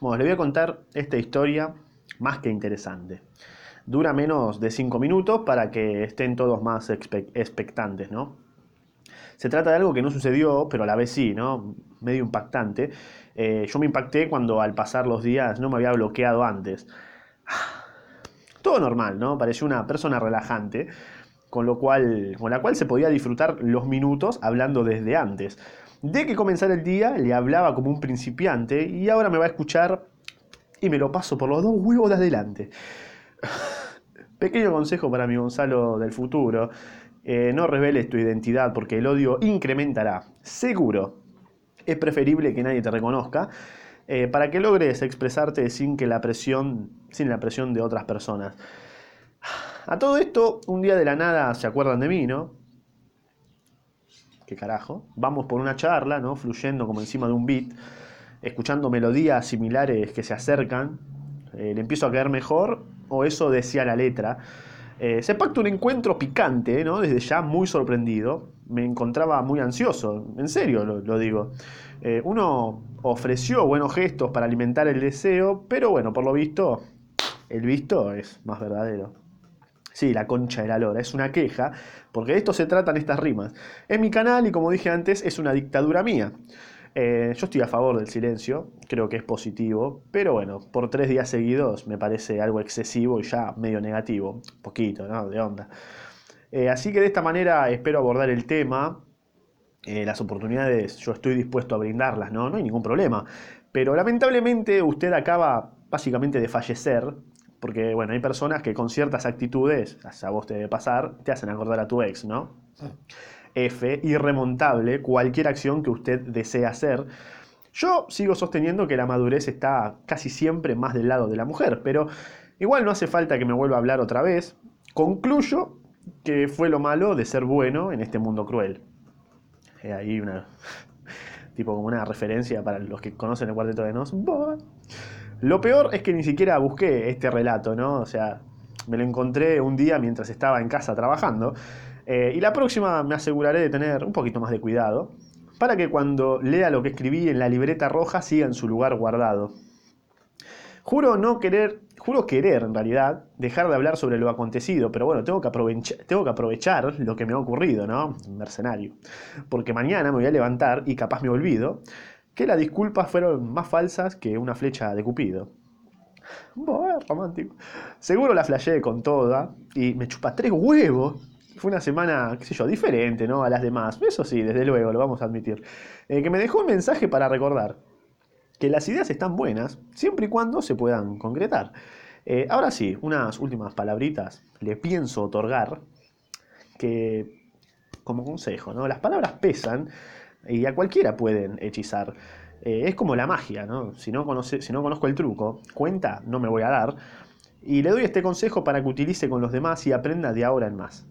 Bueno, le voy a contar esta historia más que interesante. Dura menos de 5 minutos para que estén todos más expectantes, ¿no? Se trata de algo que no sucedió, pero a la vez sí, ¿no? Medio impactante. Eh, yo me impacté cuando al pasar los días no me había bloqueado antes. Todo normal, ¿no? Parecía una persona relajante, con, lo cual, con la cual se podía disfrutar los minutos hablando desde antes. De que comenzara el día le hablaba como un principiante y ahora me va a escuchar y me lo paso por los dos huevos de adelante. Pequeño consejo para mi Gonzalo del futuro. Eh, no reveles tu identidad porque el odio incrementará. Seguro. Es preferible que nadie te reconozca eh, para que logres expresarte sin que la presión, sin la presión de otras personas. A todo esto, un día de la nada se acuerdan de mí, ¿no? ¿Qué carajo? Vamos por una charla, ¿no? Fluyendo como encima de un beat, escuchando melodías similares que se acercan. Eh, le empiezo a caer mejor, o eso decía la letra. Eh, se pacta un encuentro picante, ¿no? Desde ya muy sorprendido. Me encontraba muy ansioso, en serio lo, digo. Eh, uno ofreció buenos gestos para alimentar el deseo, pero bueno, por lo visto, el visto es más verdadero. Sí, la concha de la lora, es una queja, porque de esto se tratan estas rimas. En mi canal, y como dije antes, es una dictadura mía. Eh, yo estoy a favor del silencio, creo que es positivo, pero bueno, por tres días seguidos me parece algo excesivo y ya medio negativo, poquito, ¿no? De onda. Eh, así que de esta manera espero abordar el tema. Eh, las oportunidades yo estoy dispuesto a brindarlas, ¿no? No hay ningún problema. Pero lamentablemente usted acaba básicamente de fallecer, porque bueno, hay personas que con ciertas actitudes, a vos te debe pasar, te hacen acordar a tu ex, ¿no? F, irremontable, cualquier acción que usted desee hacer. Yo sigo sosteniendo que la madurez está casi siempre más del lado de la mujer, pero igual no hace falta que me vuelva a hablar otra vez. Concluyo que fue lo malo de ser bueno en este mundo cruel. Hay ahí una tipo como una referencia para los que conocen el cuarteto de Nos. Lo peor es que ni siquiera busqué este relato, ¿no? O sea, me lo encontré un día mientras estaba en casa trabajando eh, y la próxima me aseguraré de tener un poquito más de cuidado para que cuando lea lo que escribí en la libreta roja siga en su lugar guardado. Juro no querer, juro querer en realidad dejar de hablar sobre lo acontecido, pero bueno, tengo que, aprovechar, tengo que aprovechar lo que me ha ocurrido, ¿no? Mercenario. Porque mañana me voy a levantar y capaz me olvido que las disculpas fueron más falsas que una flecha de Cupido. Romántico. Seguro la flasheé con toda y me chupa tres huevos fue una semana, qué sé yo, diferente, ¿no? A las demás. Eso sí, desde luego, lo vamos a admitir. Eh, que me dejó un mensaje para recordar que las ideas están buenas siempre y cuando se puedan concretar. Eh, ahora sí, unas últimas palabritas le pienso otorgar que, como consejo, ¿no? Las palabras pesan y a cualquiera pueden hechizar. Eh, es como la magia, ¿no? Si no, conoce, si no conozco el truco, cuenta no me voy a dar. Y le doy este consejo para que utilice con los demás y aprenda de ahora en más.